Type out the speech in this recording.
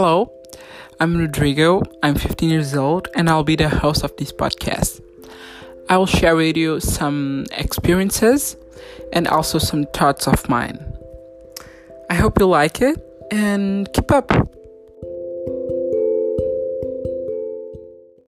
Hello, I'm Rodrigo. I'm 15 years old and I'll be the host of this podcast. I will share with you some experiences and also some thoughts of mine. I hope you like it and keep up.